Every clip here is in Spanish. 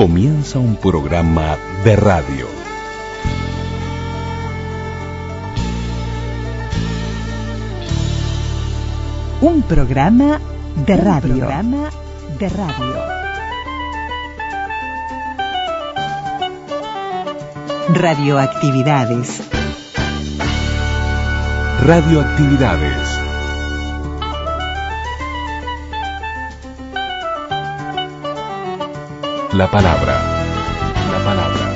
comienza un programa de radio. Un programa de radio. Un programa de radio. Radioactividades. Radioactividades. La palabra. La palabra.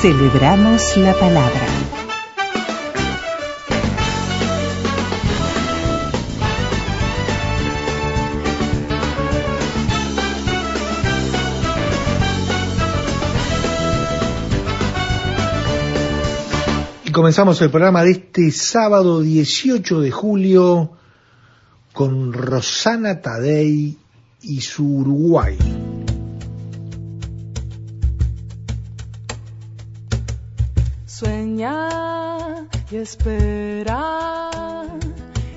Celebramos la palabra. Y comenzamos el programa de este sábado 18 de julio con Rosana Tadei y su Uruguay. Sueña y espera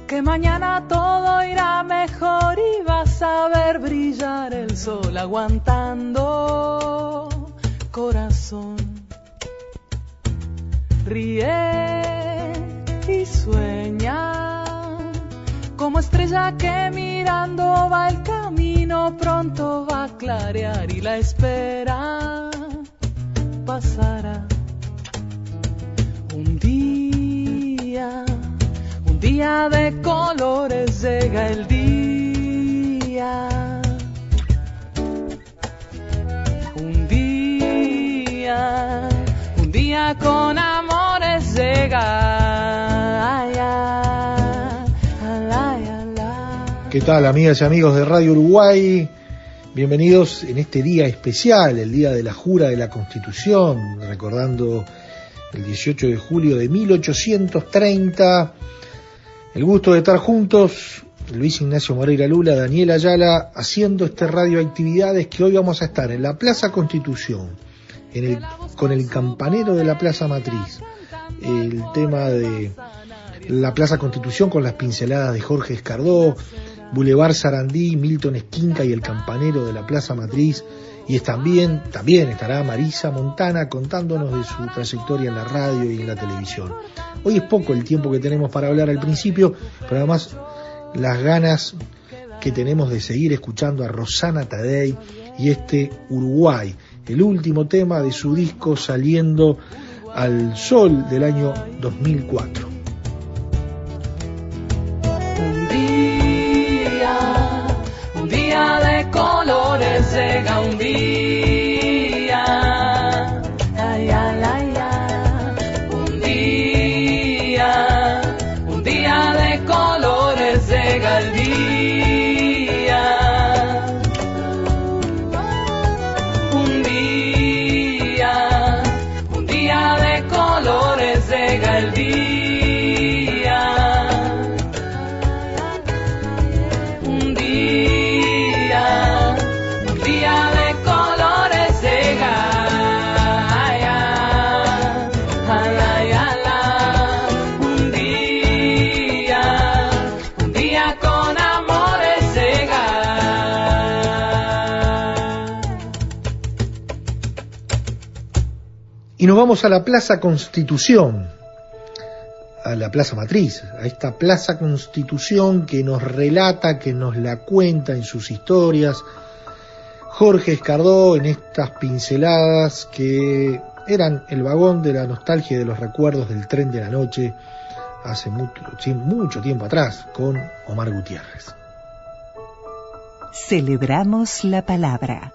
que mañana todo irá mejor y vas a ver brillar el sol aguantando corazón. Ríe y sueña como estrella que mirando va el camino pronto va a clarear y la espera pasará. Un día, un día de colores llega el ¿Qué tal amigas y amigos de Radio Uruguay? Bienvenidos en este día especial, el día de la jura de la Constitución, recordando el 18 de julio de 1830. El gusto de estar juntos, Luis Ignacio Moreira Lula, Daniel Ayala, haciendo este radioactividades que hoy vamos a estar en la Plaza Constitución, en el, con el campanero de la Plaza Matriz, el tema de la Plaza Constitución con las pinceladas de Jorge Escardó, Boulevard Sarandí, Milton Esquinca y el campanero de la Plaza Matriz. Y es también, también estará Marisa Montana contándonos de su trayectoria en la radio y en la televisión. Hoy es poco el tiempo que tenemos para hablar al principio, pero además las ganas que tenemos de seguir escuchando a Rosana Tadei y este Uruguay, el último tema de su disco saliendo al sol del año 2004. Llega Y nos vamos a la Plaza Constitución, a la Plaza Matriz, a esta Plaza Constitución que nos relata, que nos la cuenta en sus historias. Jorge Escardó en estas pinceladas que eran el vagón de la nostalgia y de los recuerdos del tren de la noche hace mucho, mucho tiempo atrás con Omar Gutiérrez. Celebramos la palabra.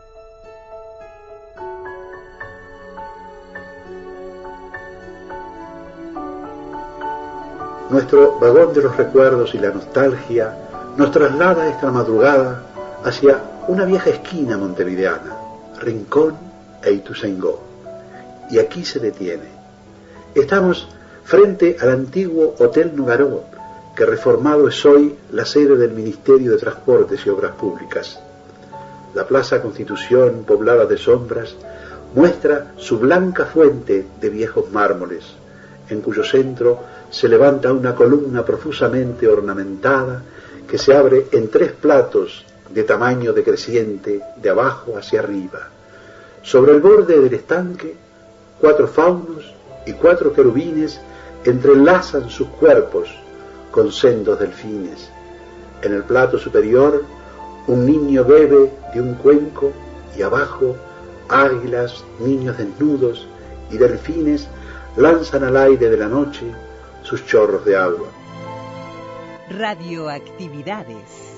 Nuestro vagón de los recuerdos y la nostalgia nos traslada esta madrugada hacia una vieja esquina montevideana, Rincón e Ituzaingó. Y aquí se detiene. Estamos frente al antiguo Hotel Nugaró, que reformado es hoy la sede del Ministerio de Transportes y Obras Públicas. La Plaza Constitución, poblada de sombras, muestra su blanca fuente de viejos mármoles, en cuyo centro se levanta una columna profusamente ornamentada que se abre en tres platos de tamaño decreciente de abajo hacia arriba. Sobre el borde del estanque, cuatro faunos y cuatro querubines entrelazan sus cuerpos con sendos delfines. En el plato superior, un niño bebe de un cuenco y abajo, águilas, niños desnudos y delfines lanzan al aire de la noche sus chorros de agua. Radioactividades.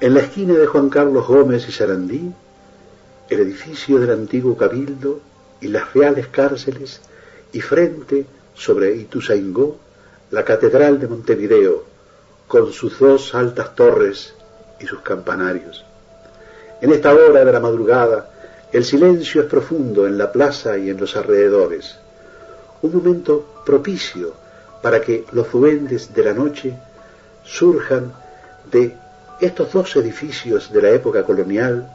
En la esquina de Juan Carlos Gómez y Sarandí, el edificio del antiguo cabildo y las reales cárceles, y frente, sobre Ituzaingó, la catedral de Montevideo, con sus dos altas torres y sus campanarios. En esta hora de la madrugada, el silencio es profundo en la plaza y en los alrededores, un momento propicio para que los duendes de la noche surjan de estos dos edificios de la época colonial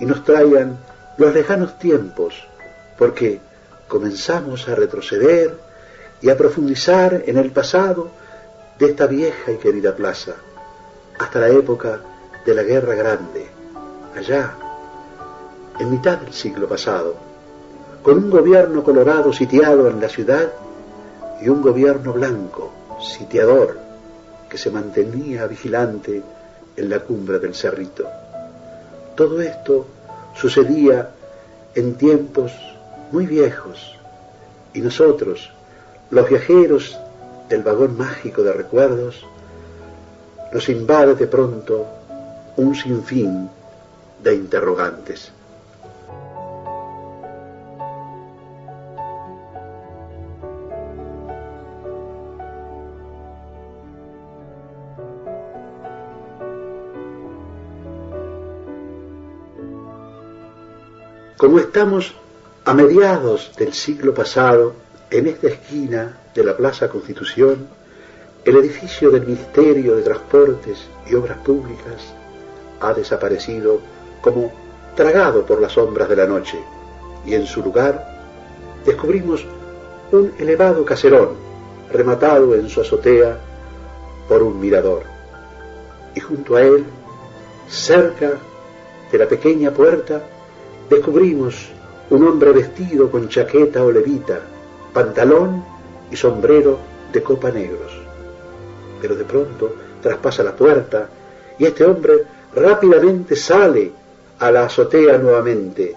y nos traigan los lejanos tiempos, porque comenzamos a retroceder y a profundizar en el pasado de esta vieja y querida plaza, hasta la época de la Guerra Grande, allá, en mitad del siglo pasado, con un gobierno colorado sitiado en la ciudad y un gobierno blanco, sitiador, que se mantenía vigilante en la cumbre del cerrito. Todo esto sucedía en tiempos muy viejos y nosotros, los viajeros del vagón mágico de recuerdos, nos invade de pronto un sinfín de interrogantes. Como estamos a mediados del siglo pasado, en esta esquina de la Plaza Constitución, el edificio del Ministerio de Transportes y Obras Públicas ha desaparecido como tragado por las sombras de la noche. Y en su lugar descubrimos un elevado caserón rematado en su azotea por un mirador. Y junto a él, cerca de la pequeña puerta, descubrimos un hombre vestido con chaqueta o levita, pantalón y sombrero de copa negros. Pero de pronto traspasa la puerta y este hombre rápidamente sale a la azotea nuevamente,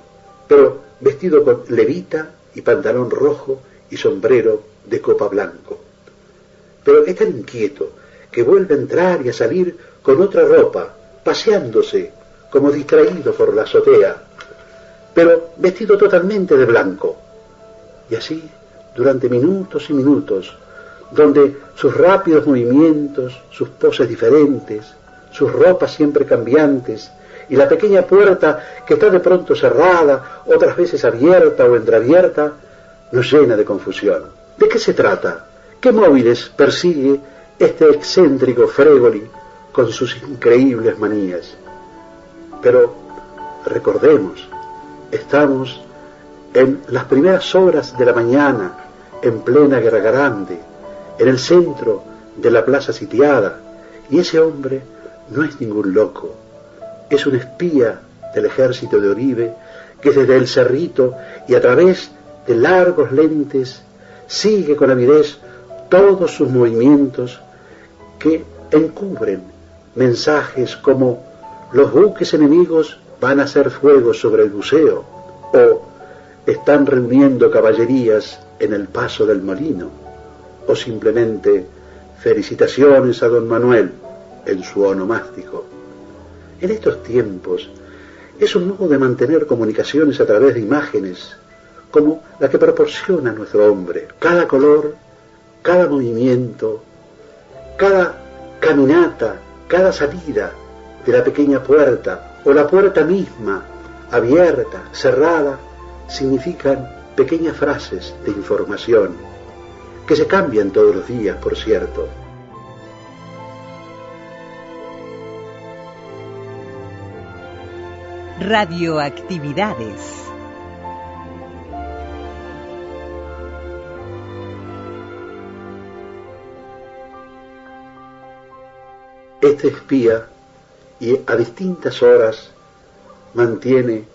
pero vestido con levita y pantalón rojo y sombrero de copa blanco. Pero es tan inquieto que vuelve a entrar y a salir con otra ropa, paseándose como distraído por la azotea pero vestido totalmente de blanco. Y así, durante minutos y minutos, donde sus rápidos movimientos, sus poses diferentes, sus ropas siempre cambiantes, y la pequeña puerta que está de pronto cerrada, otras veces abierta o entreabierta, nos llena de confusión. ¿De qué se trata? ¿Qué móviles persigue este excéntrico Fregoli con sus increíbles manías? Pero recordemos, Estamos en las primeras horas de la mañana, en plena guerra grande, en el centro de la plaza sitiada, y ese hombre no es ningún loco, es un espía del ejército de Oribe que desde el cerrito y a través de largos lentes sigue con avidez todos sus movimientos que encubren mensajes como los buques enemigos van a hacer fuego sobre el buceo o están reuniendo caballerías en el paso del molino o simplemente felicitaciones a don Manuel en su onomástico. En estos tiempos es un modo de mantener comunicaciones a través de imágenes como la que proporciona nuestro hombre. Cada color, cada movimiento, cada caminata, cada salida de la pequeña puerta o la puerta misma, abierta, cerrada, significan pequeñas frases de información, que se cambian todos los días, por cierto. Radioactividades. Este espía y a distintas horas mantiene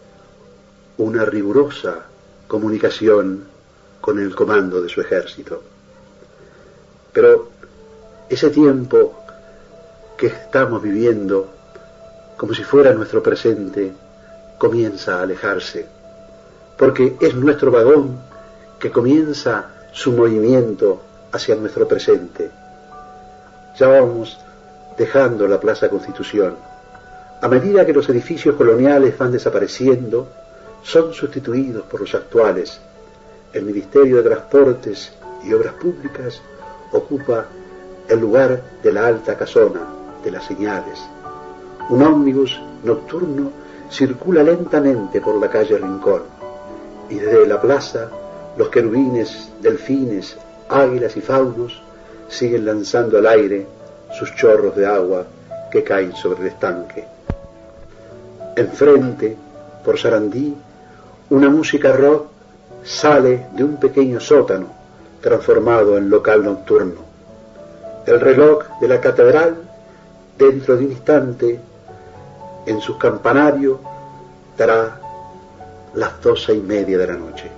una rigurosa comunicación con el comando de su ejército. Pero ese tiempo que estamos viviendo, como si fuera nuestro presente, comienza a alejarse, porque es nuestro vagón que comienza su movimiento hacia nuestro presente. Ya vamos dejando la Plaza Constitución. A medida que los edificios coloniales van desapareciendo, son sustituidos por los actuales. El Ministerio de Transportes y Obras Públicas ocupa el lugar de la alta casona, de las señales. Un ómnibus nocturno circula lentamente por la calle Rincón y desde la plaza los querubines, delfines, águilas y faunos siguen lanzando al aire sus chorros de agua que caen sobre el estanque. Enfrente, por Sarandí, una música rock sale de un pequeño sótano transformado en local nocturno. El reloj de la catedral, dentro de un instante, en su campanario, dará las doce y media de la noche.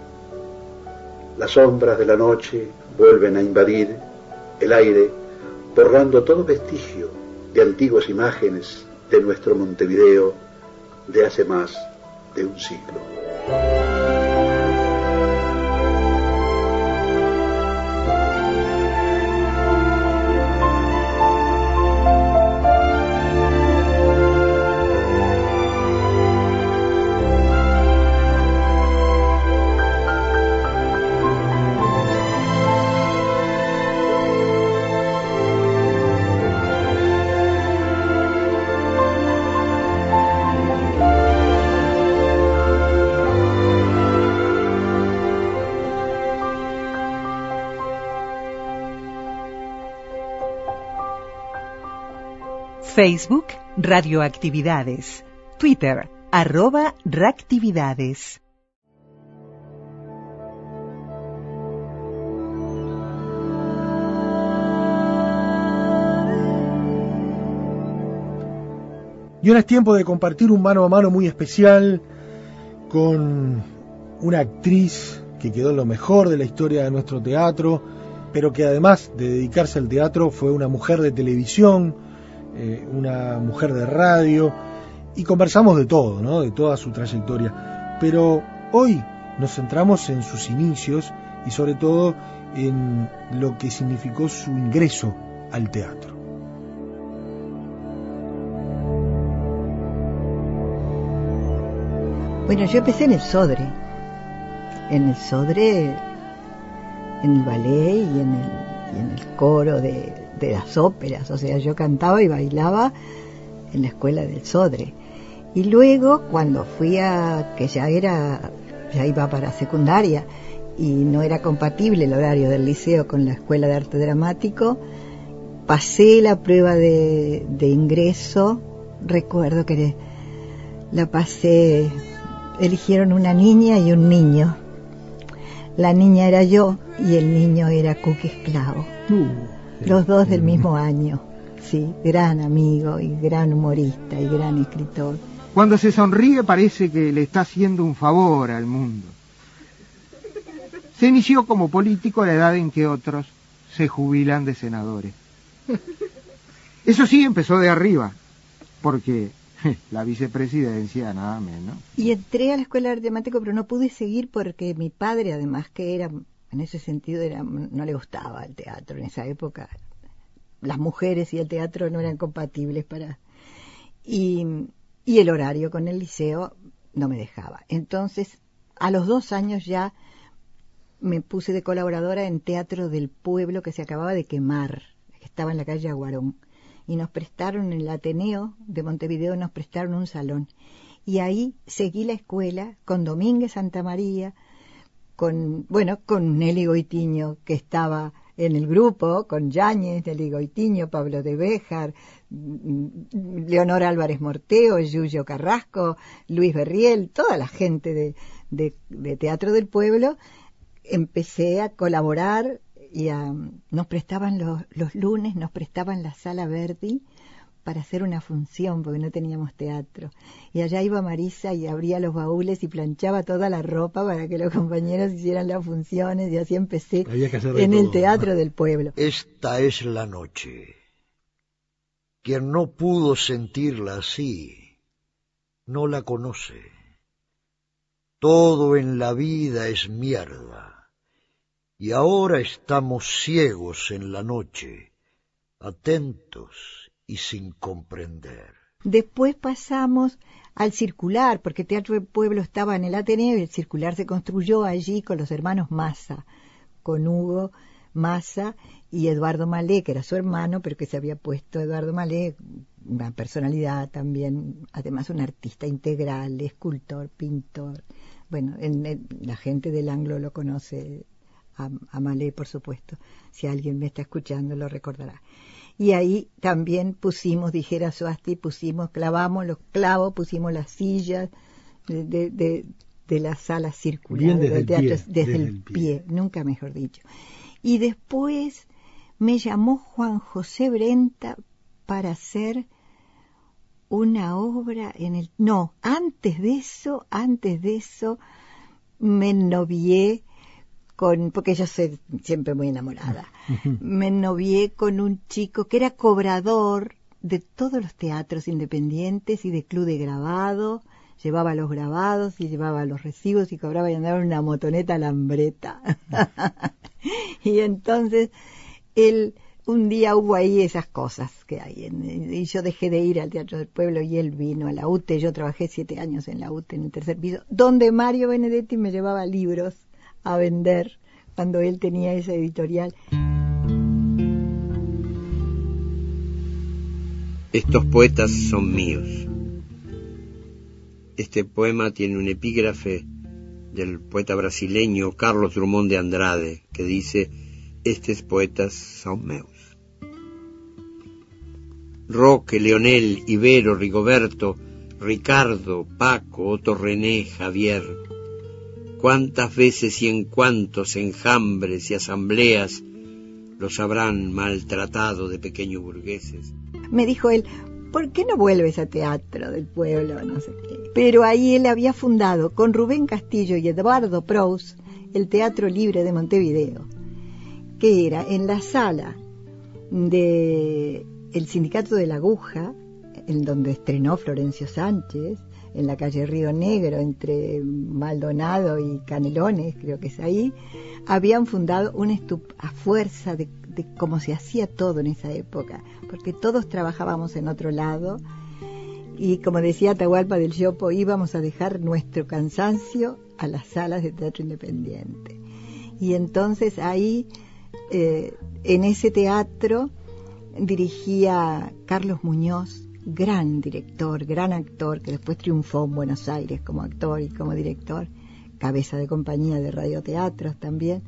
Las sombras de la noche vuelven a invadir el aire, borrando todo vestigio de antiguas imágenes de nuestro Montevideo de hace más de un siglo. Bye. Facebook Radioactividades. Twitter arroba reactividades. Y ahora es tiempo de compartir un mano a mano muy especial con una actriz que quedó en lo mejor de la historia de nuestro teatro, pero que además de dedicarse al teatro fue una mujer de televisión, eh, una mujer de radio, y conversamos de todo, ¿no? de toda su trayectoria. Pero hoy nos centramos en sus inicios y sobre todo en lo que significó su ingreso al teatro. Bueno, yo empecé en el Sodre, en el Sodre, en el ballet y en el, y en el coro de, de las óperas, o sea, yo cantaba y bailaba en la escuela del Sodre. Y luego, cuando fui a, que ya era, ya iba para secundaria y no era compatible el horario del liceo con la escuela de arte dramático, pasé la prueba de, de ingreso, recuerdo que la pasé, eligieron una niña y un niño. La niña era yo y el niño era Cookie Esclavo. Los dos del mismo año. Sí, gran amigo y gran humorista y gran escritor. Cuando se sonríe parece que le está haciendo un favor al mundo. Se inició como político a la edad en que otros se jubilan de senadores. Eso sí, empezó de arriba, porque la vicepresidencia nada menos. Y entré a la escuela de arte dramático, pero no pude seguir porque mi padre, además que era, en ese sentido, no le gustaba el teatro en esa época. Las mujeres y el teatro no eran compatibles para... Y, y el horario con el liceo no me dejaba. Entonces, a los dos años ya me puse de colaboradora en Teatro del Pueblo que se acababa de quemar, que estaba en la calle Aguarón. Y nos prestaron en el Ateneo de Montevideo, nos prestaron un salón. Y ahí seguí la escuela con Domínguez Santa María, con, bueno, con Nelly Goitiño, que estaba en el grupo, con Yáñez, Nelly Goitiño, Pablo de Béjar, Leonor Álvarez Morteo, Yuyo Carrasco, Luis Berriel, toda la gente de, de, de Teatro del Pueblo, empecé a colaborar y a, nos prestaban los, los lunes, nos prestaban la sala Verdi para hacer una función, porque no teníamos teatro. Y allá iba Marisa y abría los baúles y planchaba toda la ropa para que los compañeros hicieran las funciones y así empecé en el todo. teatro del pueblo. Esta es la noche. Quien no pudo sentirla así, no la conoce. Todo en la vida es mierda. Y ahora estamos ciegos en la noche, atentos y sin comprender. Después pasamos al circular, porque Teatro del Pueblo estaba en el Ateneo y el circular se construyó allí con los hermanos Massa, con Hugo Massa y Eduardo Malé, que era su hermano, pero que se había puesto Eduardo Malé, una personalidad también, además un artista integral, escultor, pintor. Bueno, en- la gente del Anglo lo conoce a, a Malé, por supuesto. Si alguien me está escuchando, lo recordará. Y ahí también pusimos, dijera Suasti, pusimos, clavamos los clavos, pusimos las sillas de, de, de- de la sala circular desde del el teatro, pie, desde, desde el, el pie. pie, nunca mejor dicho. Y después me llamó Juan José Brenta para hacer una obra en el... No, antes de eso, antes de eso, me novié con... porque yo soy siempre muy enamorada. me novié con un chico que era cobrador de todos los teatros independientes y de club de grabado. Llevaba los grabados y llevaba los recibos y cobraba y andaba en una motoneta alambreta. y entonces él un día hubo ahí esas cosas que hay en- y yo dejé de ir al Teatro del Pueblo y él vino a la UTE yo trabajé siete años en la UTE en el tercer piso donde Mario Benedetti me llevaba libros a vender cuando él tenía esa editorial Estos poetas son míos. Este poema tiene un epígrafe del poeta brasileño Carlos Drummond de Andrade que dice, estos poetas son meus. Roque, Leonel, Ibero, Rigoberto, Ricardo, Paco, Otto René, Javier. Cuántas veces y en cuántos enjambres y asambleas los habrán maltratado de pequeños burgueses. me dijo él, ¿por qué no vuelves a teatro del pueblo? No sé qué. Pero ahí él había fundado con Rubén Castillo y Eduardo Prous el Teatro Libre de Montevideo, que era en la sala de el Sindicato de la Aguja, en donde estrenó Florencio Sánchez, en la calle Río Negro, entre Maldonado y Canelones, creo que es ahí, habían fundado una estup a fuerza de, de cómo se hacía todo en esa época, porque todos trabajábamos en otro lado y como decía Atahualpa del Chopo, íbamos a dejar nuestro cansancio a las salas de teatro independiente. Y entonces ahí, eh, en ese teatro, dirigía Carlos Muñoz, gran director, gran actor, que después triunfó en Buenos Aires como actor y como director, cabeza de compañía de radioteatros también.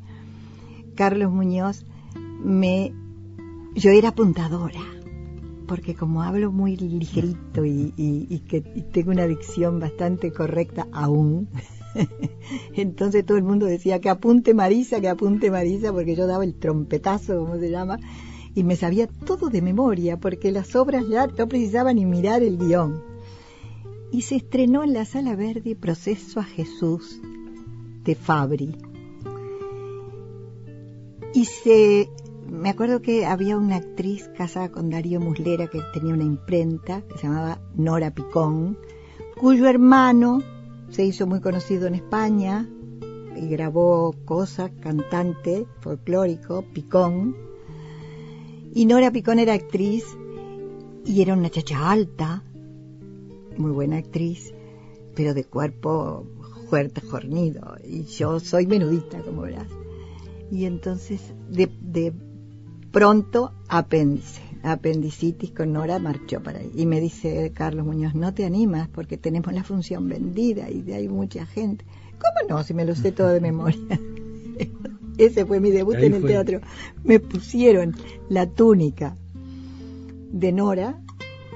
Carlos Muñoz me yo era apuntadora porque como hablo muy ligerito y, que tengo una dicción bastante correcta aún entonces todo el mundo decía que apunte Marisa que apunte Marisa porque yo daba el trompetazo como se llama y me sabía todo de memoria porque las obras ya no precisaban ni mirar el guion y se estrenó en la sala verde Proceso a Jesús de Fabri y se me acuerdo que había una actriz casada con Darío Muslera que tenía una imprenta que se llamaba Nora Picón, cuyo hermano se hizo muy conocido en España y grabó cosas, cantante folclórico, Picón. Y Nora Picón era actriz y era una chacha alta, muy buena actriz, pero de cuerpo fuerte, fornido. Y yo soy menudita, como verás. Y entonces, de, de pronto, apéndice. Apendicitis con Nora marchó para ahí. Y me dice Carlos Muñoz, no te animas porque tenemos la función vendida y de ahí mucha gente. ¿Cómo no? Si me lo sé todo de memoria. Ese fue mi debut Ahí en el fue. teatro. Me pusieron la túnica de Nora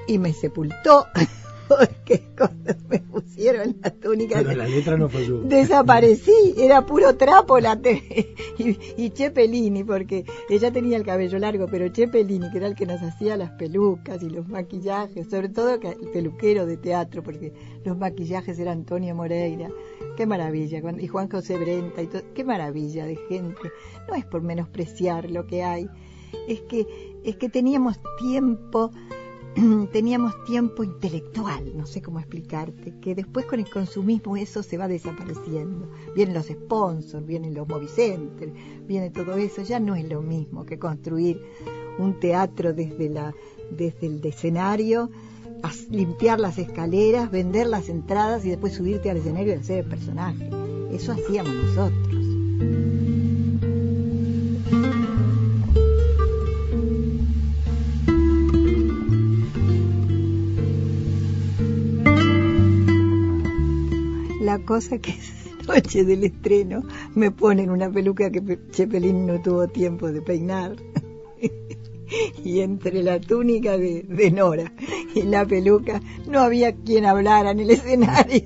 y me sepultó porque cuando me pusieron la túnica Pero la letra no fue desaparecí, era puro trapo la te- y, y Chepelini, porque ella tenía el cabello largo, pero Chepelini, que era el que nos hacía las pelucas y los maquillajes, sobre todo el peluquero de teatro, porque los maquillajes era Antonio Moreira, qué maravilla, y Juan José Brenta, y todo, qué maravilla de gente, no es por menospreciar lo que hay, es que, es que teníamos tiempo teníamos tiempo intelectual, no sé cómo explicarte, que después con el consumismo eso se va desapareciendo. Vienen los sponsors, vienen los movicenters, viene todo eso, ya no es lo mismo que construir un teatro desde la desde el escenario, limpiar las escaleras, vender las entradas y después subirte al escenario y hacer el personaje. Eso hacíamos nosotros. La cosa que es noche del estreno me ponen una peluca que Pe- Chepelín no tuvo tiempo de peinar. y entre la túnica de, de Nora y la peluca no había quien hablara en el escenario.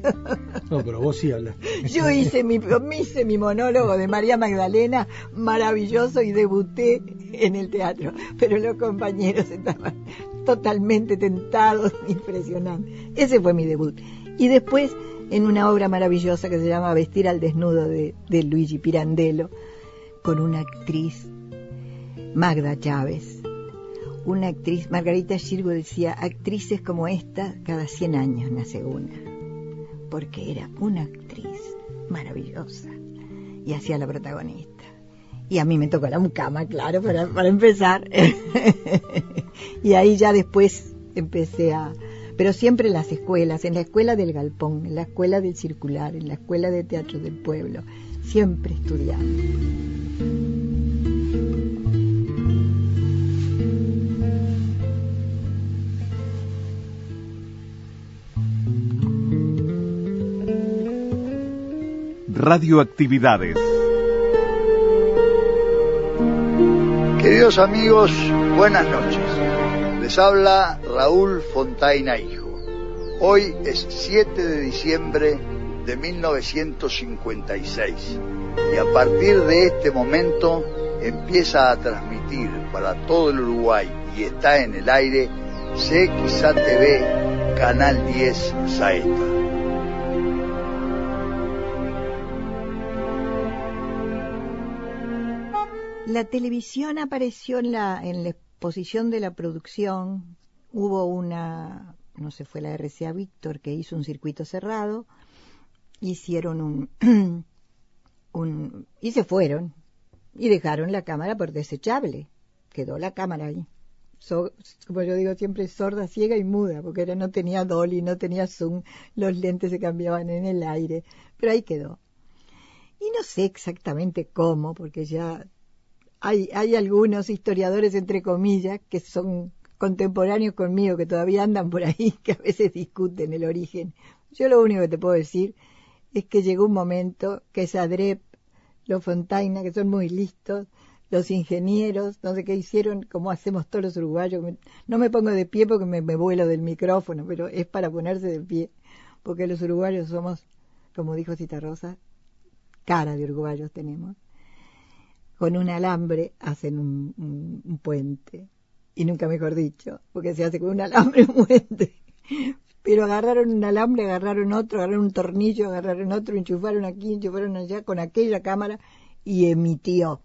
No, pero vos sí hablas. Yo hice mi, hice mi monólogo de María Magdalena maravilloso y debuté en el teatro, pero los compañeros estaban totalmente tentados, impresionante. Ese fue mi debut. Y después en una obra maravillosa que se llama Vestir al desnudo de, de Luigi Pirandello, con una actriz, Magda Chávez. Una actriz, Margarita Shirgo decía, actrices como esta, cada 100 años nace una porque era una actriz maravillosa y hacía la protagonista. Y a mí me tocó la mucama, claro, para, para empezar. y ahí ya después empecé a... Pero siempre en las escuelas, en la escuela del Galpón, en la escuela del Circular, en la escuela de teatro del pueblo, siempre estudiando. Radioactividades. Queridos amigos, buenas noches. Les habla Raúl Fontaina Hijo. Hoy es 7 de diciembre de 1956 y a partir de este momento empieza a transmitir para todo el Uruguay y está en el aire CXA TV Canal 10 Saeta. La televisión apareció en la, en la exposición de la producción. Hubo una, no sé, fue la RCA Víctor que hizo un circuito cerrado. Hicieron un, un, y se fueron. Y dejaron la cámara por desechable. Quedó la cámara ahí. Como yo digo siempre, sorda, ciega y muda, porque era, no tenía dolly, no tenía zoom, los lentes se cambiaban en el aire, pero ahí quedó. Y no sé exactamente cómo, porque ya hay, hay algunos historiadores, entre comillas, que son contemporáneos conmigo, que todavía andan por ahí, que a veces discuten el origen. Yo lo único que te puedo decir es que llegó un momento que Sadrep, los Fontaina, que son muy listos, los ingenieros, no sé qué hicieron, como hacemos todos los uruguayos. No me pongo de pie porque me, me vuelo del micrófono, pero es para ponerse de pie, porque los uruguayos somos, como dijo Cita Rosa, cara de uruguayos tenemos con un alambre hacen un, puente. Y nunca mejor dicho, porque se hace con un alambre un puente. Pero agarraron un alambre, agarraron otro, agarraron un tornillo, agarraron otro, enchufaron aquí, enchufaron allá con aquella cámara y emitió.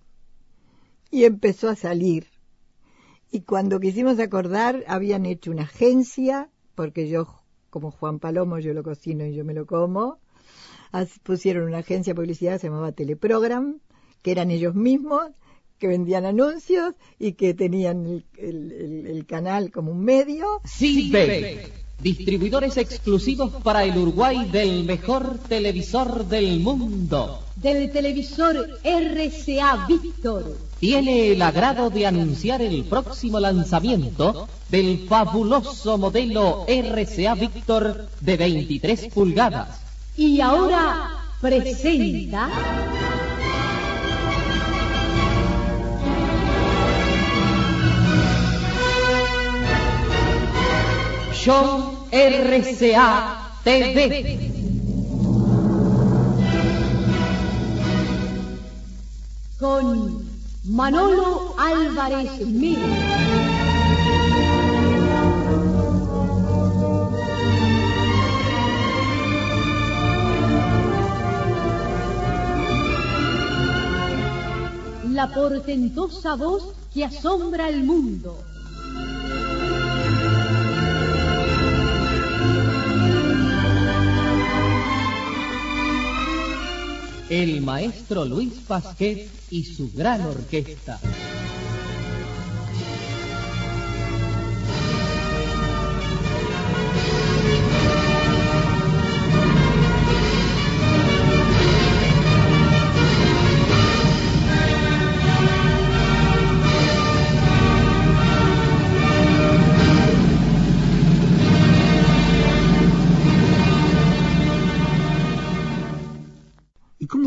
Y empezó a salir. Y cuando quisimos acordar, habían hecho una agencia, porque yo, como Juan Palomo, yo lo cocino y yo me lo como, pusieron una agencia de publicidad, se llamaba Teleprogram, que eran ellos mismos, que vendían anuncios y que tenían el, el- el- el canal como un medio. Silve, distribuidores exclusivos para el Uruguay del mejor televisor del mundo. Del televisor RCA Víctor. Tiene el agrado de anunciar el próximo lanzamiento del fabuloso modelo RCA Víctor de 23 pulgadas. Y ahora presenta John RCA TV. Con Manolo Álvarez Mil. La portentosa voz que asombra al mundo. El maestro Luis Pasquet y su gran orquesta.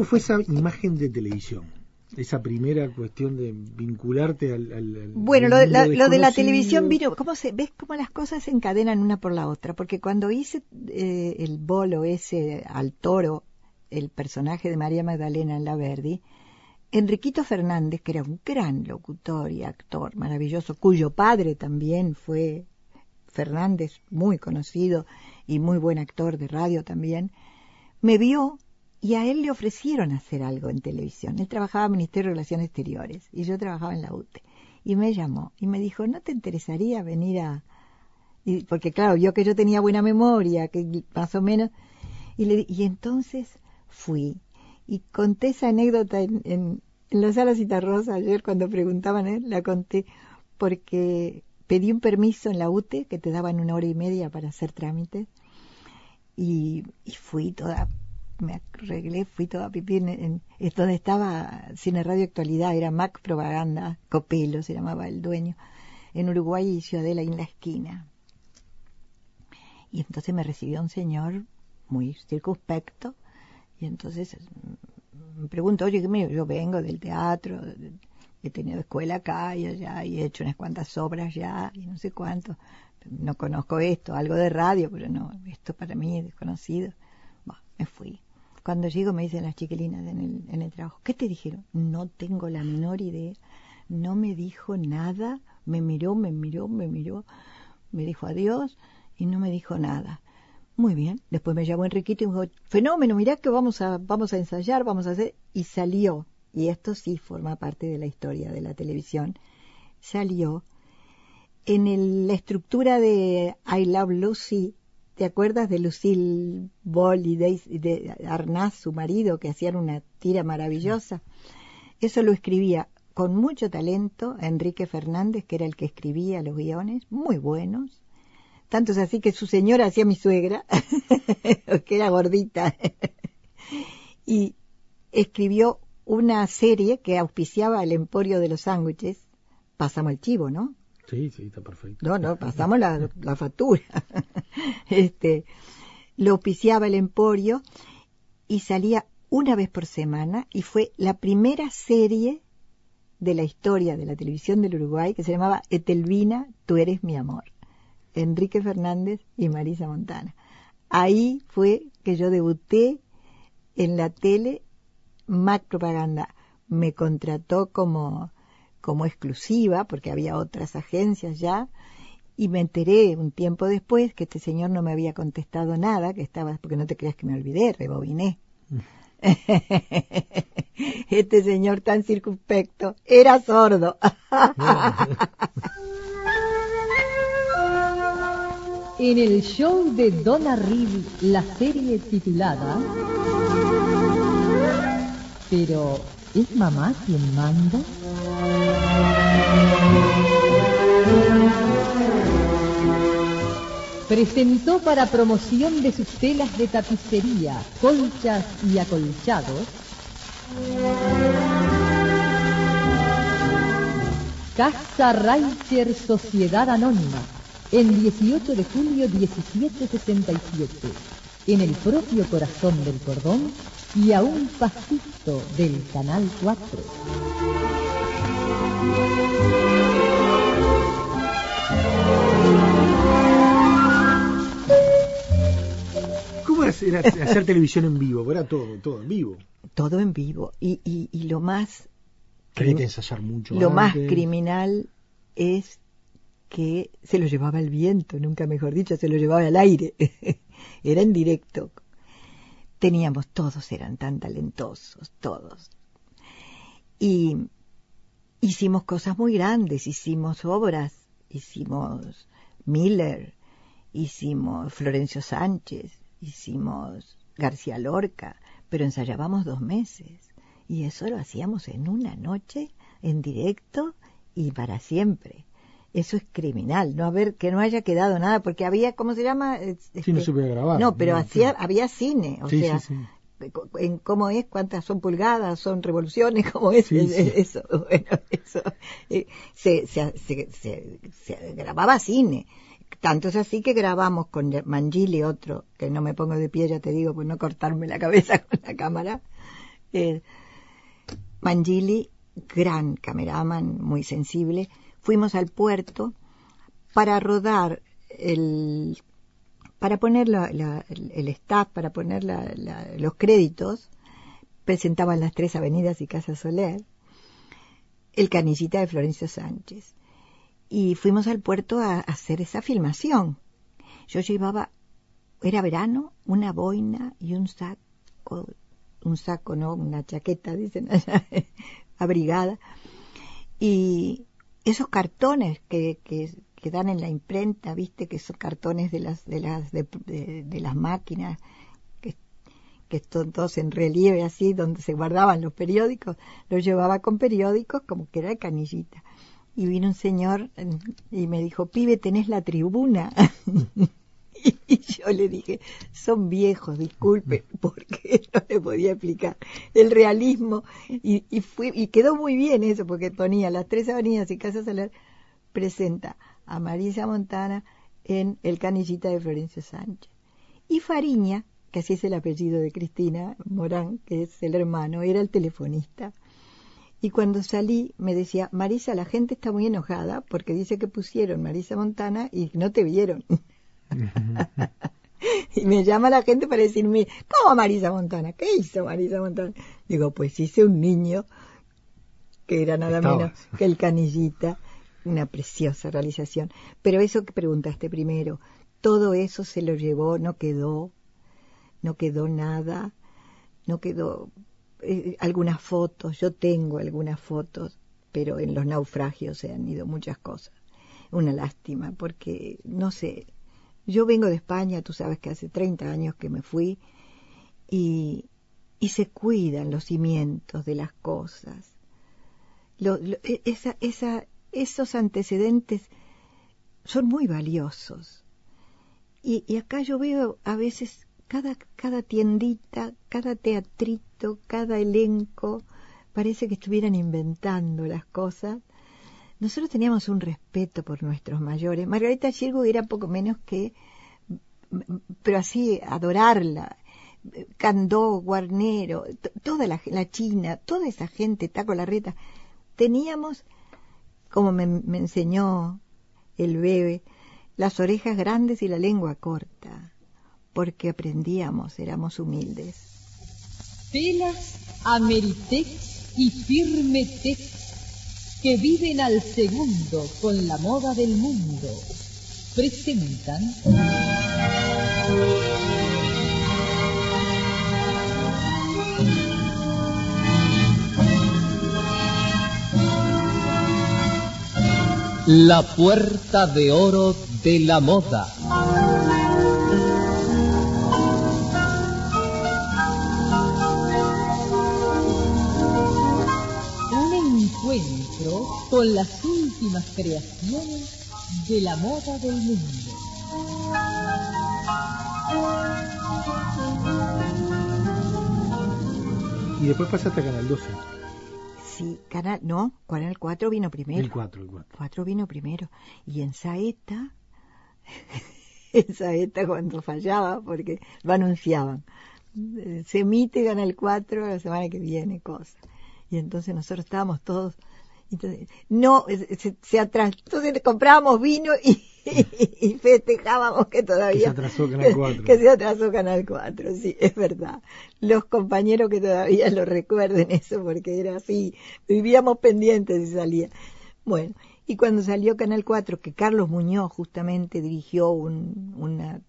Fue esa imagen de televisión? Esa primera cuestión de vincularte al... al- al- Bueno, lo, de la- lo de la desconocido. televisión vino, ¿cómo se, ¿ves cómo las cosas se encadenan una por la otra? Porque cuando hice eh, el bolo ese al toro, el personaje de María Magdalena en La Verdi, Enriquito Fernández, que era un gran locutor y actor maravilloso, cuyo padre también fue Fernández, muy conocido y muy buen actor de radio también, me vio y a él le ofrecieron hacer algo en televisión. Él trabajaba en el Ministerio de Relaciones Exteriores y yo trabajaba en la UTE. Y me llamó y me dijo, ¿no te interesaría venir a...? Y, porque claro, vio que yo tenía buena memoria, que más o menos... Y, le, y entonces fui y conté esa anécdota en, en, en la sala Citarrosa ayer cuando preguntaban, ¿eh? la conté porque pedí un permiso en la UTE que te daban una hora y media para hacer trámites y, y fui toda, me arreglé, fui toda pipí en, en- es donde estaba Cine Radio Actualidad, era Mac Propaganda, Copelo se llamaba el dueño, en Uruguay y Ciudadela, en la esquina. Y entonces me recibió un señor muy circunspecto y entonces mm, me pregunto, oye, ¿qué me- yo vengo del teatro, he tenido escuela acá y allá y he hecho unas cuantas obras ya y no sé cuánto. No conozco esto, algo de radio, pero no, esto para mí es desconocido. Bueno, me fui. Cuando llego me dicen las chiquilinas en el, trabajo, ¿qué te dijeron? No tengo la menor idea. No me dijo nada, me miró, me miró, me miró, me dijo adiós y no me dijo nada. Muy bien. Después me llamó Enriquito y me dijo, fenómeno, mirá que vamos a, vamos a ensayar, vamos a hacer. Y salió, y esto sí forma parte de la historia de la televisión, salió en el- la estructura de I Love Lucy. ¿Te acuerdas de Lucille Ball y de Arnaz, su marido, que hacían una tira maravillosa? Eso lo escribía con mucho talento Enrique Fernández, que era el que escribía los guiones, muy buenos. Tanto así que su señora hacía mi suegra, que era gordita. y escribió una serie que auspiciaba el Emporio de los Sándwiches. Pasamos el chivo, ¿no? Sí, sí, está perfecto. No, no, pasamos la, la factura. este, lo auspiciaba el Emporio y salía una vez por semana y fue la primera serie de la historia de la televisión del Uruguay que se llamaba Etelvina, tú eres mi amor. Enrique Fernández y Marisa Montana. Ahí fue que yo debuté en la tele Mac Propaganda. Me contrató como, como exclusiva, porque había otras agencias ya, y me enteré un tiempo después que este señor no me había contestado nada, que estaba, porque no te creas que me olvidé, rebobiné. Este señor tan circunspecto era sordo. En el show de Donna Reed, la serie titulada Pero, ¿es mamá quien manda? Presentó para promoción de sus telas de tapicería, colchas y acolchados Casa Reicher Sociedad Anónima, en 18 de julio 1767, en el propio corazón del cordón y a un pasito del Canal 4. era hacer televisión en vivo, era todo, todo en vivo. Todo en vivo. Y, y, y lo más... Había que ensayar mucho. Lo más criminal es que se lo llevaba el viento, nunca mejor dicho, se lo llevaba al aire. Era en directo. Teníamos, todos eran tan talentosos, todos. Y hicimos cosas muy grandes, hicimos obras, hicimos Miller, hicimos Florencio Sánchez, hicimos García Lorca, pero ensayábamos dos meses. Y eso lo hacíamos en una noche, en directo y para siempre. Eso es criminal, no haber que no haya quedado nada, porque había, ¿cómo se llama? Este, Sí, no se podía grabar. no, pero No, hacía, sí. había cine, o Sí, sea, sí, en cómo es, cuántas son pulgadas, son revoluciones, cómo es Sí, sí. eso, bueno, eso, eh, se, se, se, se- se grababa cine. Tanto es así que grabamos con Mangili, otro, que no me pongo de pie, ya te digo, por no cortarme la cabeza con la cámara. Eh, Mangili, gran cameraman, muy sensible, fuimos al puerto para rodar el para poner la- la- el staff, para poner la- los créditos, presentaban las tres avenidas y Casa Soler, el canillita de Florencio Sánchez. Y fuimos al puerto a, a hacer esa filmación. Yo llevaba, era verano, una boina y un saco, un saco, no, una chaqueta, dicen allá, abrigada. Y esos cartones que, que, que dan en la imprenta, viste, que son cartones de las, de las, de, las máquinas, que, que están todos en relieve así, donde se guardaban los periódicos, los llevaba con periódicos como que era de canillita. Y vino un señor eh, y me dijo, pibe, tenés la tribuna. Y yo le dije, son viejos, disculpe, porque no le podía explicar el realismo. Y, y, y quedó muy bien eso, porque ponía las tres avenidas y Casa Solar presenta a Marisa Montana en El Canillita de Florencio Sánchez. Y Fariña, que así es el apellido de Cristina Morán, que es el hermano, era el telefonista. Y cuando salí me decía, Marisa, la gente está muy enojada porque dice que pusieron Marisa Montana y no te vieron. y me llama la gente para decirme, ¿cómo Marisa Montana? ¿Qué hizo Marisa Montana? Digo, pues hice un niño que era nada Estabas. menos que el canillita, una preciosa realización. Pero eso que preguntaste primero, todo eso se lo llevó, no quedó, no quedó nada, no quedó eh, algunas fotos, yo tengo algunas fotos, pero en los naufragios se han ido muchas cosas. Una lástima, porque no sé, yo vengo de España, tú sabes que hace 30 años que me fui, y, y se cuidan los cimientos de las cosas. Lo- e- esa, esa, esos antecedentes son muy valiosos. Y, y acá yo veo a veces cada, cada tiendita, cada teatrito, cada elenco, parece que estuvieran inventando las cosas. Nosotros teníamos un respeto por nuestros mayores. Margarita Chirgu era poco menos que, pero así, adorarla. Candó, Guarnero, toda la, la China, toda esa gente, Taco Larreta, teníamos, como me, enseñó el bebé, las orejas grandes y la lengua corta, porque aprendíamos, éramos humildes. Telas Ameritex y Firmetex que viven al segundo con la moda del mundo. Presentan La puerta de oro de la moda. Con las últimas creaciones de la moda del mundo. Y después pasaste a Canal 12. Sí, canal, no, Canal 4 vino primero. El 4, el 4. 4 vino primero. Y en Saeta, en Saeta cuando fallaba, porque lo anunciaban, se emite Canal 4 la semana que viene, cosa. Y entonces nosotros estábamos todos, entonces, no, se, se atrás, entonces comprábamos vino y, y festejábamos que todavía... Que se atrasó Canal 4. Que se atrasó Canal 4, sí, es verdad. Los compañeros que todavía lo recuerden eso, porque era así, vivíamos pendientes y salía. Bueno, y cuando salió Canal 4, que Carlos Muñoz justamente dirigió un, una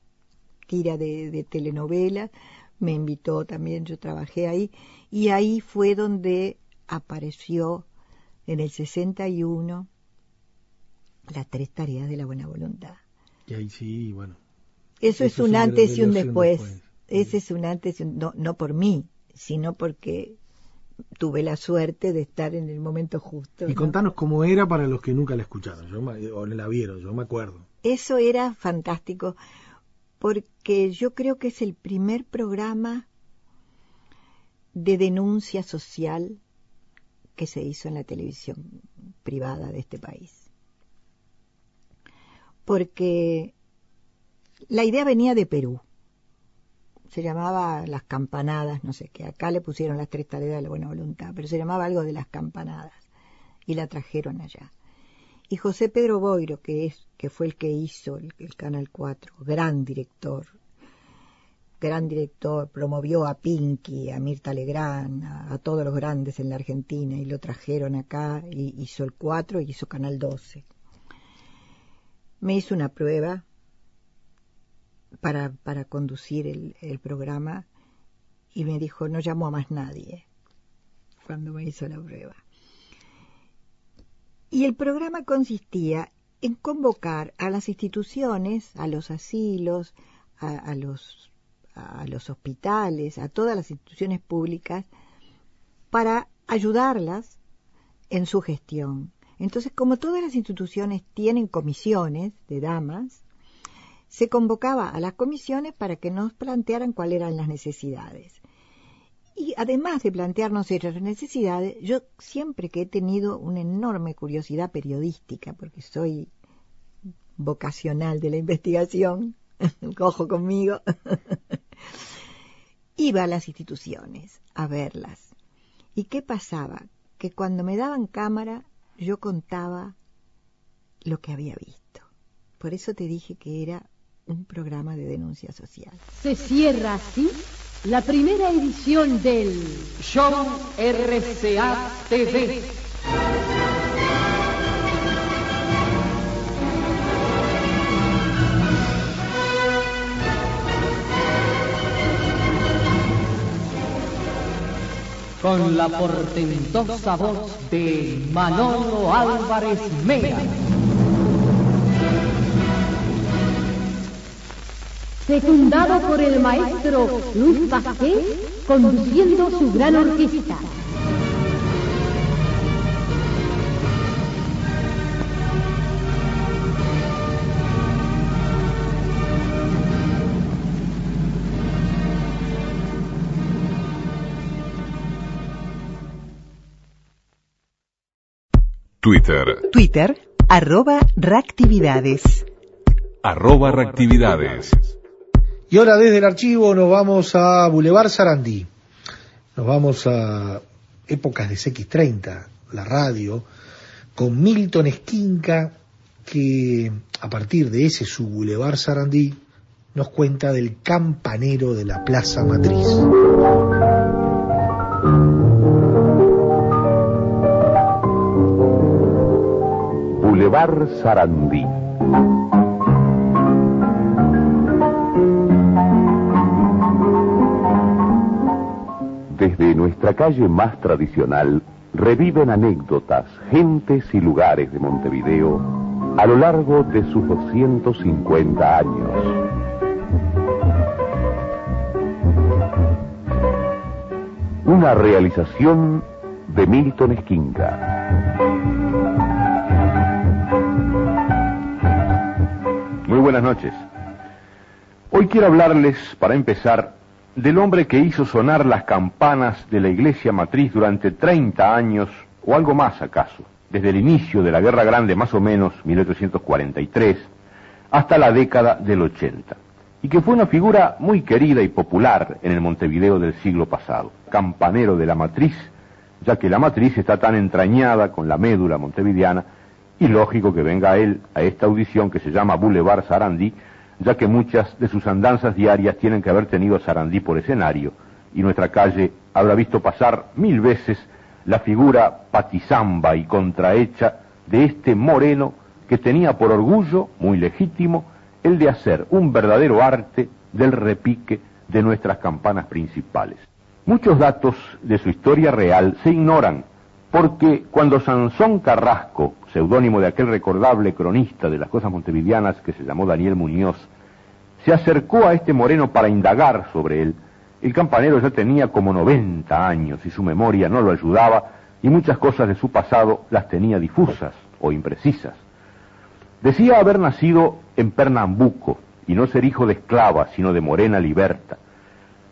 tira de, de telenovelas, me invitó también, yo trabajé ahí, y ahí fue donde apareció en el 61 las tres tareas de la buena voluntad. Y ahí sí, bueno. Eso, es un antes y un después. Ese es un antes y un, no, no por mí, sino porque tuve la suerte de estar en el momento justo. Y ¿no? contanos cómo era para los que nunca la escucharon, yo me- o la vieron, yo me acuerdo. Eso era fantástico, porque yo creo que es el primer programa de denuncia social que se hizo en la televisión privada de este país. Porque la idea venía de Perú. Se llamaba las campanadas, no sé qué. Acá le pusieron las tres tareas de la buena voluntad, pero se llamaba algo de las campanadas. Y la trajeron allá. Y José Pedro Boiro, que es que fue el que hizo el, el Canal 4, gran director, gran director, promovió a Pinky, a Mirta Legrand, a, todos los grandes en la Argentina y lo trajeron acá, y hizo el 4 y hizo Canal 12. Me hizo una prueba para, para conducir el, programa y me dijo, no llamo a más nadie, cuando me hizo la prueba. Y el programa consistía en convocar a las instituciones, a los asilos, a los, a los hospitales, a todas las instituciones públicas, para ayudarlas en su gestión. Entonces, como todas las instituciones tienen comisiones de damas, se convocaba a las comisiones para que nos plantearan cuáles eran las necesidades. Y además de plantearnos esas necesidades, yo siempre que he tenido una enorme curiosidad periodística, porque soy vocacional de la investigación, cojo conmigo, iba a las instituciones a verlas. ¿Y qué pasaba? Que cuando me daban cámara, yo contaba lo que había visto. Por eso te dije que era un programa de denuncia social. Se cierra así la primera edición del Show RCA TV. Con la portentosa voz de Manolo Álvarez Mena. secundado por el maestro Luis Vázquez, conduciendo su gran orquesta. Twitter, Twitter, arroba reactividades. arroba reactividades. Y ahora desde el archivo nos vamos a Boulevard Sarandí. Nos vamos a épocas de CX30, la radio, con Milton Esquinca, que a partir de ese su Boulevard Sarandí nos cuenta del campanero de la Plaza Matriz. Boulevard Sarandí. Desde nuestra calle más tradicional reviven anécdotas, gentes y lugares de Montevideo a lo largo de sus 250 años. Una realización de Milton Esquinca. Buenas noches. Hoy quiero hablarles, para empezar, del hombre que hizo sonar las campanas de la iglesia matriz durante 30 años, o algo más acaso, desde el inicio de la Guerra Grande, más o menos 1843, hasta la década del 80, y que fue una figura muy querida y popular en el Montevideo del siglo pasado, campanero de la matriz, ya que la matriz está tan entrañada con la médula montevideana y lógico que venga él a esta audición que se llama Boulevard Sarandí, ya que muchas de sus andanzas diarias tienen que haber tenido Sarandí por escenario, y nuestra calle habrá visto pasar mil veces la figura patizamba y contrahecha de este moreno que tenía por orgullo, muy legítimo, el de hacer un verdadero arte del repique de nuestras campanas principales. Muchos datos de su historia real se ignoran, porque cuando Sansón Carrasco, seudónimo de aquel recordable cronista de las cosas montevideanas que se llamó Daniel Muñoz, se acercó a este moreno para indagar sobre él, el campanero ya tenía como 90 años y su memoria no lo ayudaba y muchas cosas de su pasado las tenía difusas o imprecisas. Decía haber nacido en Pernambuco y no ser hijo de esclava, sino de morena liberta.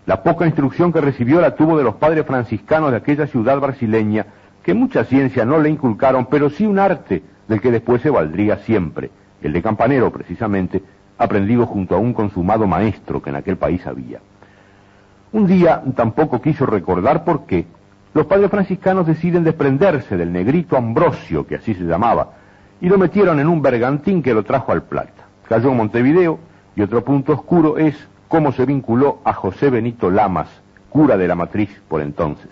La poca instrucción que recibió la tuvo de los padres franciscanos de aquella ciudad brasileña, que mucha ciencia no le inculcaron, pero sí un arte del que después se valdría siempre, el de campanero precisamente, aprendido junto a un consumado maestro que en aquel país había. Un día tampoco quiso recordar por qué los padres franciscanos deciden desprenderse del negrito Ambrosio, que así se llamaba, y lo metieron en un bergantín que lo trajo al Plata. Cayó en Montevideo y otro punto oscuro es cómo se vinculó a José Benito Lamas, cura de la matriz por entonces.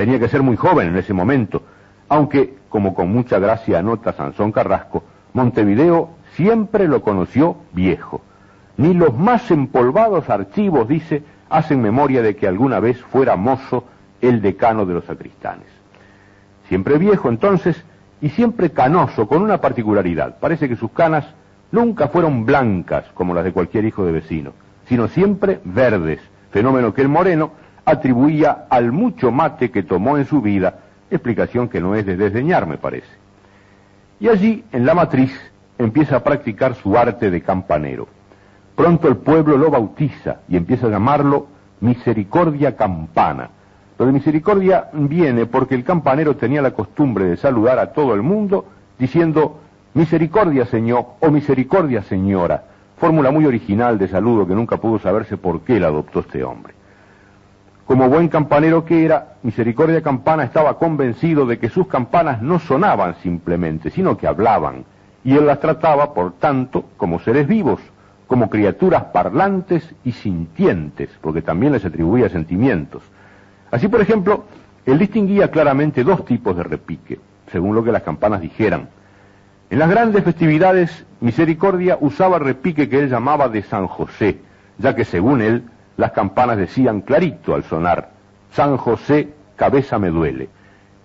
Tenía que ser muy joven en ese momento, aunque, como con mucha gracia anota Sansón Carrasco, Montevideo siempre lo conoció viejo. Ni los más empolvados archivos, dice, hacen memoria de que alguna vez fuera mozo el decano de los sacristanes. Siempre viejo entonces y siempre canoso, con una particularidad. Parece que sus canas nunca fueron blancas como las de cualquier hijo de vecino, sino siempre verdes, fenómeno que el moreno atribuía al mucho mate que tomó en su vida, explicación que no es de desdeñar, me parece. Y allí, en la matriz, empieza a practicar su arte de campanero. Pronto el pueblo lo bautiza y empieza a llamarlo Misericordia Campana. Lo de misericordia viene porque el campanero tenía la costumbre de saludar a todo el mundo diciendo Misericordia Señor o Misericordia Señora, fórmula muy original de saludo que nunca pudo saberse por qué la adoptó este hombre. Como buen campanero que era, Misericordia Campana estaba convencido de que sus campanas no sonaban simplemente, sino que hablaban, y él las trataba, por tanto, como seres vivos, como criaturas parlantes y sintientes, porque también les atribuía sentimientos. Así, por ejemplo, él distinguía claramente dos tipos de repique, según lo que las campanas dijeran. En las grandes festividades, Misericordia usaba repique que él llamaba de San José, ya que según él, las campanas decían clarito al sonar, San José, cabeza me duele.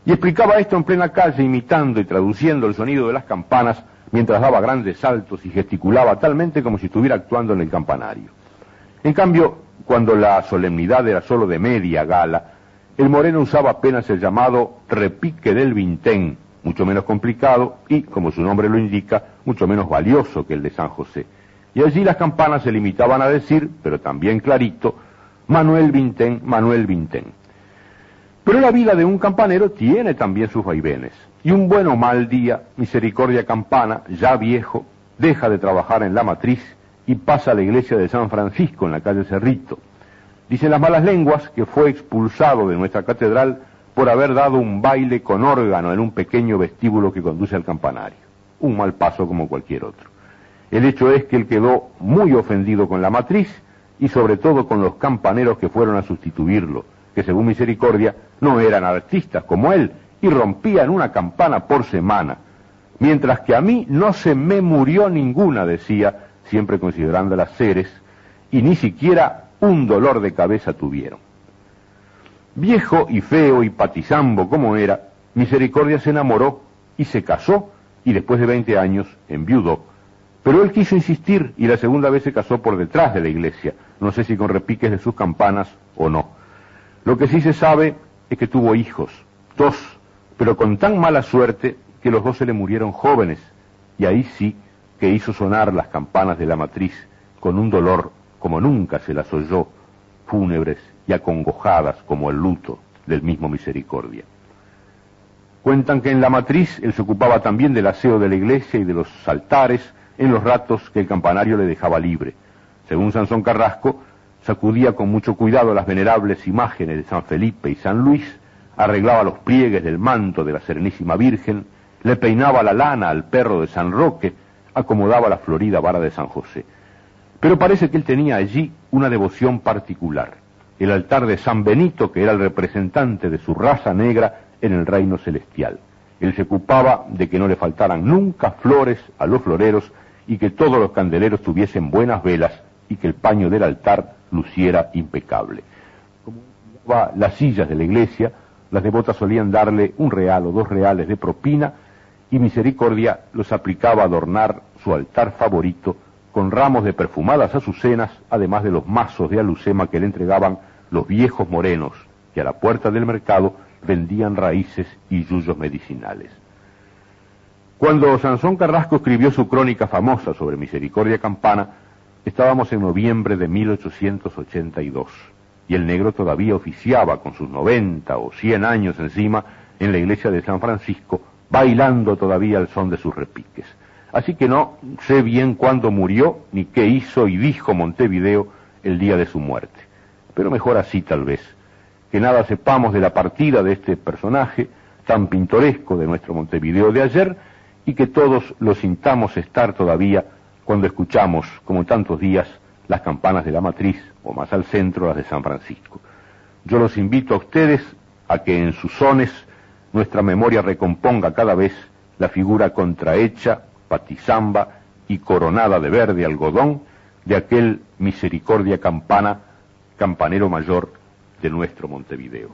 Y explicaba esto en plena calle, imitando y traduciendo el sonido de las campanas, mientras daba grandes saltos y gesticulaba talmente como si estuviera actuando en el campanario. En cambio, cuando la solemnidad era solo de media gala, el moreno usaba apenas el llamado repique del vintén, mucho menos complicado y, como su nombre lo indica, mucho menos valioso que el de San José. Y allí las campanas se limitaban a decir, pero también clarito, Manuel Vintén, Manuel Vintén. Pero la vida de un campanero tiene también sus vaivenes. Y un buen o mal día, Misericordia Campana, ya viejo, deja de trabajar en la matriz y pasa a la iglesia de San Francisco en la calle Cerrito. Dicen las malas lenguas que fue expulsado de nuestra catedral por haber dado un baile con órgano en un pequeño vestíbulo que conduce al campanario. Un mal paso como cualquier otro. El hecho es que él quedó muy ofendido con la matriz y sobre todo con los campaneros que fueron a sustituirlo, que según misericordia no eran artistas como él y rompían una campana por semana, mientras que a mí no se me murió ninguna, decía, siempre considerando las seres, y ni siquiera un dolor de cabeza tuvieron. Viejo y feo y patizambo como era, Misericordia se enamoró y se casó y después de 20 años enviudó. Pero él quiso insistir y la segunda vez se casó por detrás de la iglesia, no sé si con repiques de sus campanas o no. Lo que sí se sabe es que tuvo hijos, dos, pero con tan mala suerte que los dos se le murieron jóvenes, y ahí sí que hizo sonar las campanas de la matriz con un dolor como nunca se las oyó, fúnebres y acongojadas como el luto del mismo Misericordia. Cuentan que en la matriz él se ocupaba también del aseo de la iglesia y de los altares en los ratos que el campanario le dejaba libre. Según Sansón Carrasco, sacudía con mucho cuidado las venerables imágenes de San Felipe y San Luis, arreglaba los pliegues del manto de la Serenísima Virgen, le peinaba la lana al perro de San Roque, acomodaba la florida vara de San José. Pero parece que él tenía allí una devoción particular, el altar de San Benito, que era el representante de su raza negra en el reino celestial. Él se ocupaba de que no le faltaran nunca flores a los floreros y que todos los candeleros tuviesen buenas velas y que el paño del altar luciera impecable. Como las sillas de la iglesia, las devotas solían darle un real o dos reales de propina y Misericordia los aplicaba a adornar su altar favorito con ramos de perfumadas azucenas, además de los mazos de alucema que le entregaban los viejos morenos que a la puerta del mercado vendían raíces y yuyos medicinales. Cuando Sansón Carrasco escribió su crónica famosa sobre Misericordia Campana, estábamos en noviembre de 1882 y el negro todavía oficiaba con sus 90 o 100 años encima en la iglesia de San Francisco, bailando todavía al son de sus repiques. Así que no sé bien cuándo murió ni qué hizo y dijo Montevideo el día de su muerte. Pero mejor así tal vez, que nada sepamos de la partida de este personaje tan pintoresco de nuestro Montevideo de ayer y que todos lo sintamos estar todavía cuando escuchamos, como tantos días, las campanas de la matriz o más al centro las de San Francisco. Yo los invito a ustedes a que en sus sones nuestra memoria recomponga cada vez la figura contrahecha, patizamba y coronada de verde algodón de aquel misericordia campana, campanero mayor de nuestro Montevideo.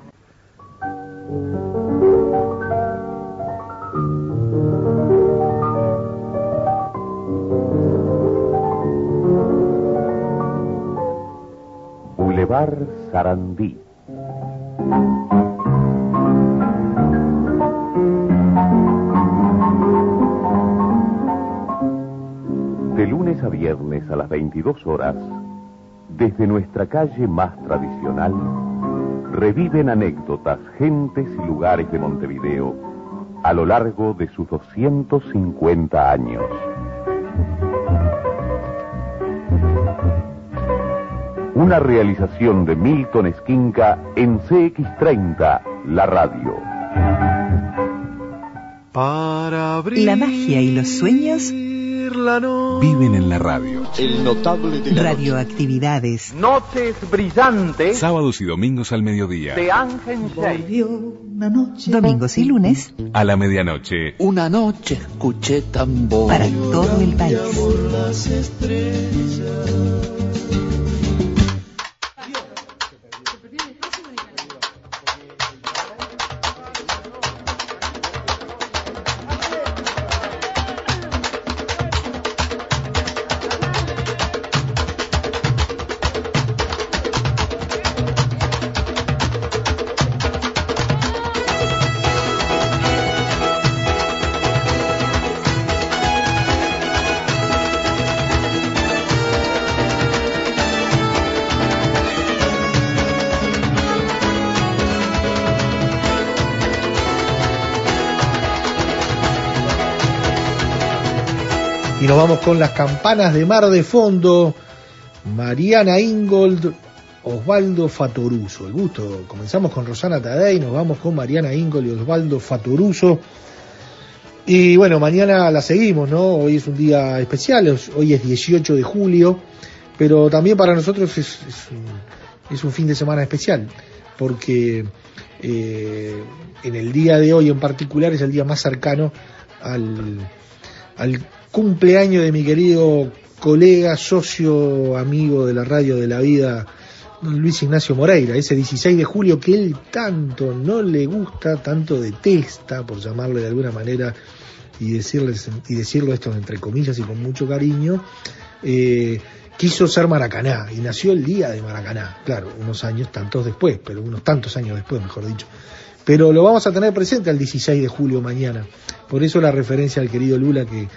Sarandí. De lunes a viernes a las 22 horas, desde nuestra calle más tradicional, reviven anécdotas, gentes y lugares de Montevideo a lo largo de sus 250 años. Una realización de Milton Esquinca en CX30, la radio. La magia y los sueños Viven en la radio. El notable de la Radioactividades. Noches brillantes Sábados y domingos al mediodía. de Ángel Shea. Domingos y lunes A la medianoche. Una noche escuché tambor. para todo el país. Vamos con las campanas de mar de fondo. Mariana Ingold, Osvaldo Fatoruso. El gusto. Comenzamos con Rosana Tadei, nos vamos con Mariana Ingold y Osvaldo Fatoruso. Y bueno, mañana la seguimos, ¿no? Hoy es un día especial, es- hoy es 18 de julio, pero también para nosotros es, un, fin de semana especial, porque eh, en el día de hoy en particular es el día más cercano al cumpleaños de mi querido colega, socio, amigo de la radio de la vida, don Luis Ignacio Moreira, ese 16 de julio que él tanto no le gusta, tanto detesta, por llamarle de alguna manera, y, decirles, y decirlo esto entre comillas y con mucho cariño, eh, quiso ser Maracaná y nació el día de Maracaná, claro, unos años tantos después, pero unos tantos años después, mejor dicho. Pero lo vamos a tener presente el 16 de julio mañana. Por eso la referencia al querido Lula que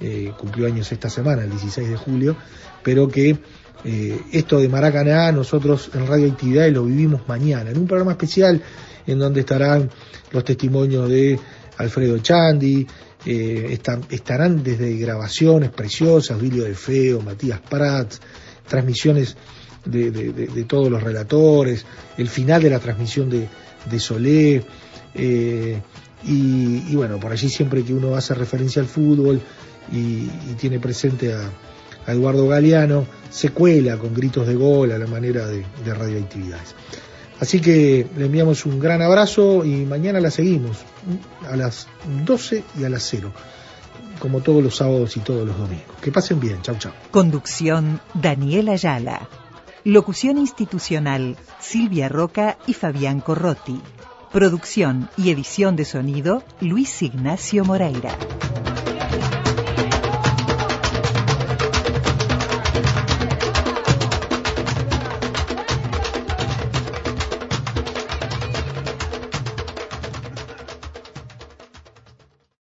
eh, cumplió años esta semana, el 16 de julio, pero que eh, esto de Maracaná nosotros en Radio Actividades lo vivimos mañana, en un programa especial en donde estarán los testimonios de Alfredo Chandi, eh, estarán desde grabaciones preciosas, Vilio de Feo, Matías Prats, transmisiones de, de- todos los relatores, el final de la transmisión de, Solé, y bueno, por allí siempre que uno hace referencia al fútbol y, tiene presente a, a Eduardo Galeano, se cuela con gritos de gol a la manera de, de radioactividades. Así que le enviamos un gran abrazo y mañana la seguimos a las 12 y a las 0, como todos los sábados y todos los domingos. Que pasen bien, chau chau. Conducción Daniela Ayala. Locución institucional Silvia Roca y Fabián Corrotti. Producción y edición de sonido Luis Ignacio Moreira.